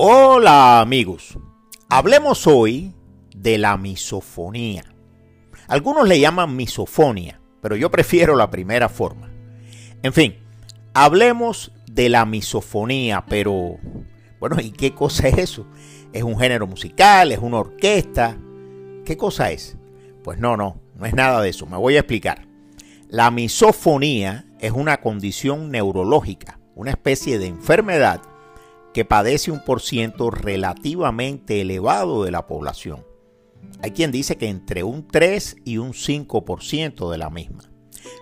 Hola amigos, hablemos hoy de la misofonía. Algunos le llaman misofonia, pero yo prefiero la primera forma. En fin, hablemos de la misofonía, pero bueno, ¿y qué cosa es eso? ¿Es un género musical? ¿Es una orquesta? ¿Qué cosa es? Pues no, no, no es nada de eso, me voy a explicar. La misofonía es una condición neurológica, una especie de enfermedad que padece un por ciento relativamente elevado de la población. Hay quien dice que entre un 3 y un 5% de la misma.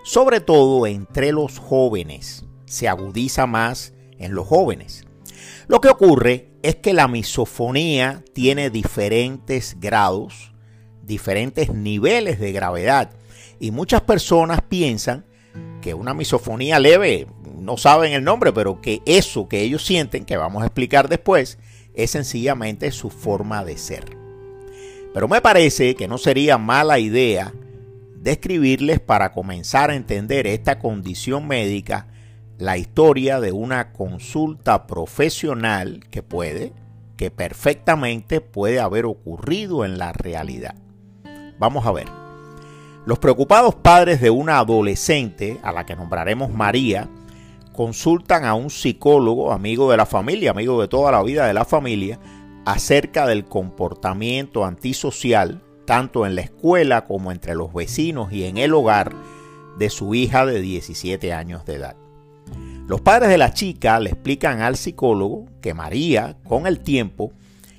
Sobre todo entre los jóvenes. Se agudiza más en los jóvenes. Lo que ocurre es que la misofonía tiene diferentes grados, diferentes niveles de gravedad. Y muchas personas piensan que una misofonía leve no saben el nombre, pero que eso que ellos sienten, que vamos a explicar después, es sencillamente su forma de ser. Pero me parece que no sería mala idea describirles para comenzar a entender esta condición médica la historia de una consulta profesional que puede, que perfectamente puede haber ocurrido en la realidad. Vamos a ver. Los preocupados padres de una adolescente, a la que nombraremos María, consultan a un psicólogo, amigo de la familia, amigo de toda la vida de la familia, acerca del comportamiento antisocial, tanto en la escuela como entre los vecinos y en el hogar de su hija de 17 años de edad. Los padres de la chica le explican al psicólogo que María, con el tiempo,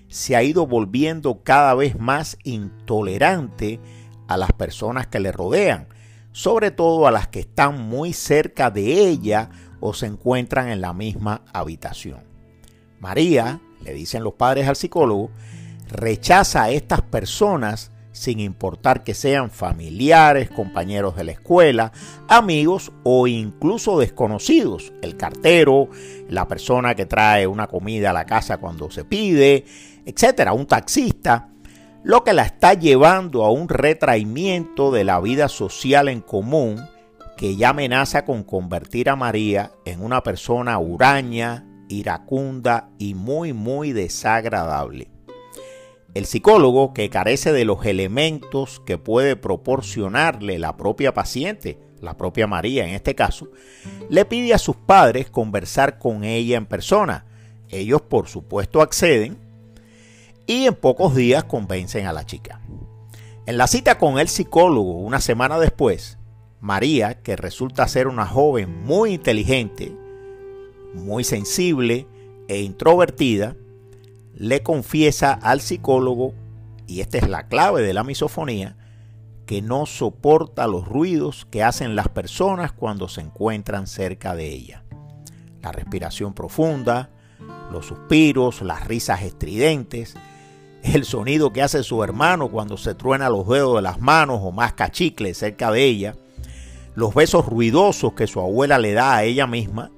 se ha ido volviendo cada vez más intolerante a las personas que le rodean, sobre todo a las que están muy cerca de ella o se encuentran en la misma habitación. María, le dicen los padres al psicólogo, rechaza a estas personas sin importar que sean familiares, compañeros de la escuela, amigos o incluso desconocidos. El cartero, la persona que trae una comida a la casa cuando se pide, etcétera, un taxista, lo que la está llevando a un retraimiento de la vida social en común que ya amenaza con convertir a María en una persona huraña, iracunda y muy muy desagradable. El psicólogo, que carece de los elementos que puede proporcionarle la propia paciente, la propia María en este caso, le pide a sus padres conversar con ella en persona. Ellos por supuesto acceden y en pocos días convencen a la chica. En la cita con el psicólogo una semana después, María, que resulta ser una joven muy inteligente, muy sensible e introvertida, le confiesa al psicólogo, y esta es la clave de la misofonía, que no soporta los ruidos que hacen las personas cuando se encuentran cerca de ella. La respiración profunda, los suspiros, las risas estridentes, el sonido que hace su hermano cuando se truena los dedos de las manos o más cachicle cerca de ella, los besos ruidosos que su abuela le da a ella misma,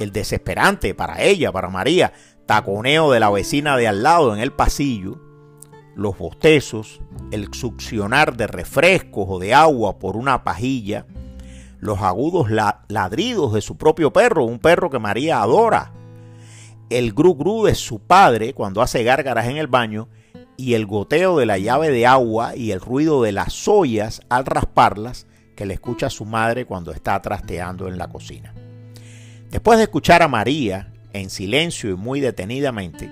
el desesperante para ella, para María, taconeo de la vecina de al lado en el pasillo, los bostezos, el succionar de refrescos o de agua por una pajilla, los agudos ladridos de su propio perro, un perro que María adora, el gru gru de su padre cuando hace gárgaras en el baño y el goteo de la llave de agua y el ruido de las ollas al rasparlas que le escucha a su madre cuando está trasteando en la cocina. Después de escuchar a María en silencio y muy detenidamente,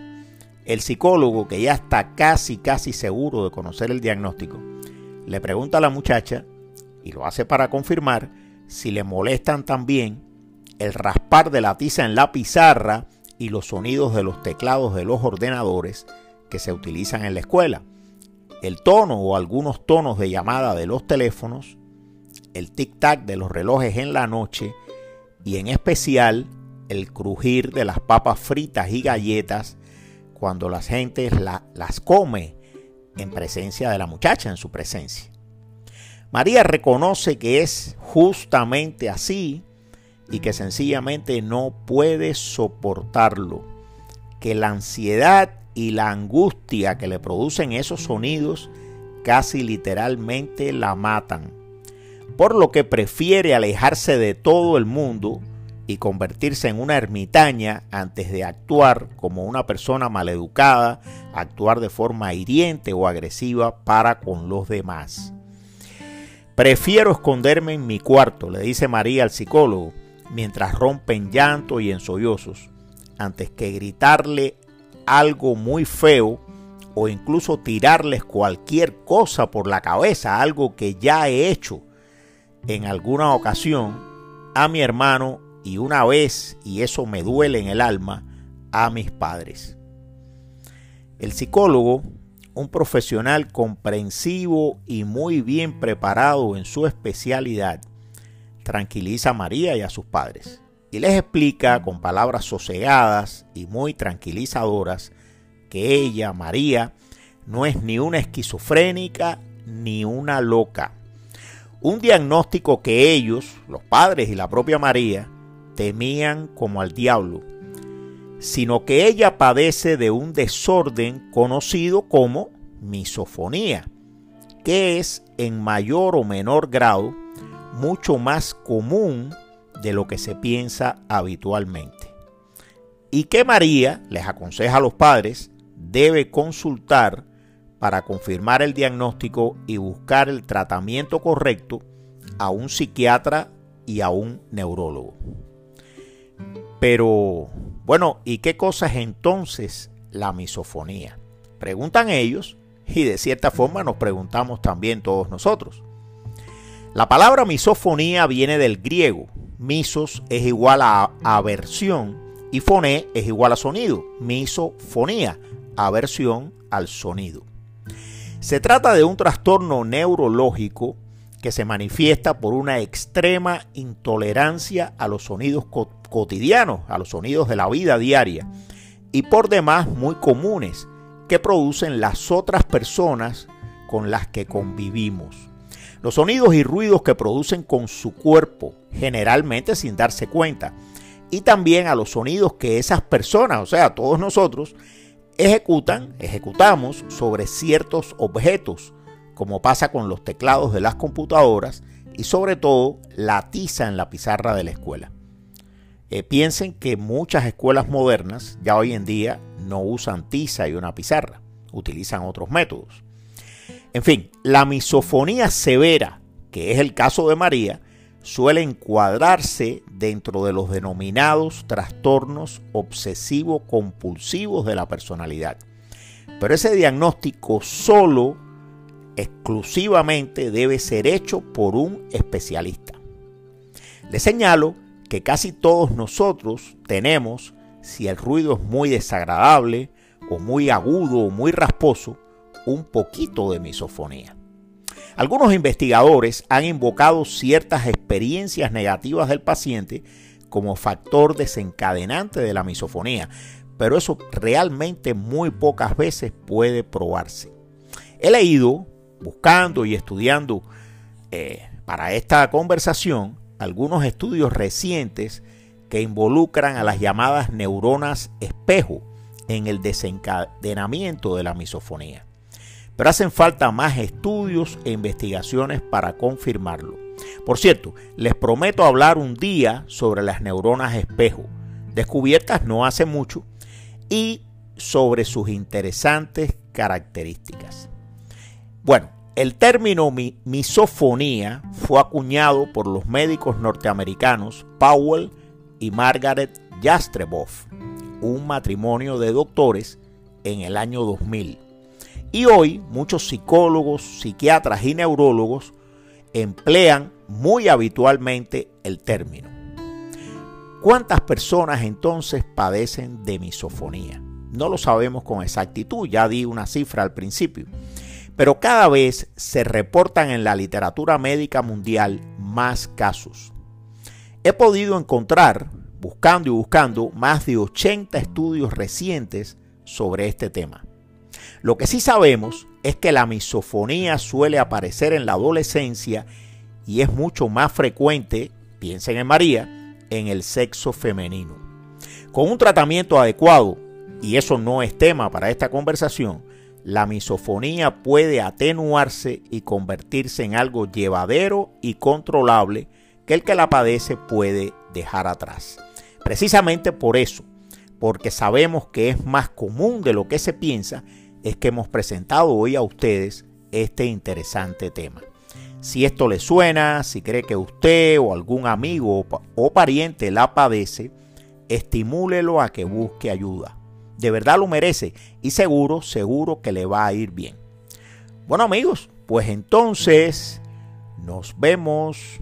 el psicólogo, que ya está casi casi seguro de conocer el diagnóstico, le pregunta a la muchacha, y lo hace para confirmar, si le molestan también el raspar de la tiza en la pizarra y los sonidos de los teclados de los ordenadores que se utilizan en la escuela, el tono o algunos tonos de llamada de los teléfonos el tic-tac de los relojes en la noche y en especial el crujir de las papas fritas y galletas cuando la gente las come en presencia de la muchacha, en su presencia. María reconoce que es justamente así y que sencillamente no puede soportarlo, que la ansiedad y la angustia que le producen esos sonidos casi literalmente la matan por lo que prefiere alejarse de todo el mundo y convertirse en una ermitaña antes de actuar como una persona maleducada, actuar de forma hiriente o agresiva para con los demás. Prefiero esconderme en mi cuarto, le dice María al psicólogo, mientras rompen llanto y en sollozos, antes que gritarle algo muy feo o incluso tirarles cualquier cosa por la cabeza, algo que ya he hecho en alguna ocasión a mi hermano y una vez, y eso me duele en el alma, a mis padres. El psicólogo, un profesional comprensivo y muy bien preparado en su especialidad, tranquiliza a María y a sus padres y les explica con palabras sosegadas y muy tranquilizadoras que ella, María, no es ni una esquizofrénica ni una loca. Un diagnóstico que ellos, los padres y la propia María, temían como al diablo, sino que ella padece de un desorden conocido como misofonía, que es en mayor o menor grado mucho más común de lo que se piensa habitualmente. Y que María, les aconseja a los padres, debe consultar para confirmar el diagnóstico y buscar el tratamiento correcto a un psiquiatra y a un neurólogo. Pero, bueno, ¿y qué cosa es entonces la misofonía? Preguntan ellos y de cierta forma nos preguntamos también todos nosotros. La palabra misofonía viene del griego. Misos es igual a aversión y foné es igual a sonido. Misofonía, aversión al sonido. Se trata de un trastorno neurológico que se manifiesta por una extrema intolerancia a los sonidos cotidianos, a los sonidos de la vida diaria, y por demás muy comunes que producen las otras personas con las que convivimos. Los sonidos y ruidos que producen con su cuerpo, generalmente sin darse cuenta, y también a los sonidos que esas personas, o sea, todos nosotros, ejecutan, ejecutamos sobre ciertos objetos, como pasa con los teclados de las computadoras y sobre todo la tiza en la pizarra de la escuela. Eh, piensen que muchas escuelas modernas ya hoy en día no usan tiza y una pizarra, utilizan otros métodos. En fin, la misofonía severa, que es el caso de María, suele encuadrarse dentro de los denominados trastornos obsesivo-compulsivos de la personalidad. Pero ese diagnóstico solo, exclusivamente, debe ser hecho por un especialista. Le señalo que casi todos nosotros tenemos, si el ruido es muy desagradable o muy agudo o muy rasposo, un poquito de misofonía. Algunos investigadores han invocado ciertas experiencias negativas del paciente como factor desencadenante de la misofonía, pero eso realmente muy pocas veces puede probarse. He leído, buscando y estudiando eh, para esta conversación, algunos estudios recientes que involucran a las llamadas neuronas espejo en el desencadenamiento de la misofonía. Pero hacen falta más estudios e investigaciones para confirmarlo. Por cierto, les prometo hablar un día sobre las neuronas espejo, descubiertas no hace mucho, y sobre sus interesantes características. Bueno, el término misofonía fue acuñado por los médicos norteamericanos Powell y Margaret Jastreboff, un matrimonio de doctores en el año 2000. Y hoy muchos psicólogos, psiquiatras y neurólogos emplean muy habitualmente el término. ¿Cuántas personas entonces padecen de misofonía? No lo sabemos con exactitud, ya di una cifra al principio pero cada vez se reportan en la literatura médica mundial más casos. He podido encontrar, buscando y buscando, más de 80 estudios recientes sobre este tema. Lo que sí sabemos es que la misofonía suele aparecer en la adolescencia y es mucho más frecuente, piensen en María, en el sexo femenino. Con un tratamiento adecuado, y eso no es tema para esta conversación, la misofonía puede atenuarse y convertirse en algo llevadero y controlable que el que la padece puede dejar atrás. Precisamente por eso, porque sabemos que es más común de lo que se piensa, es que hemos presentado hoy a ustedes este interesante tema. Si esto le suena, si cree que usted o algún amigo o pariente la padece, estimúlelo a que busque ayuda. De verdad lo merece y seguro, seguro que le va a ir bien. Bueno amigos, pues entonces nos vemos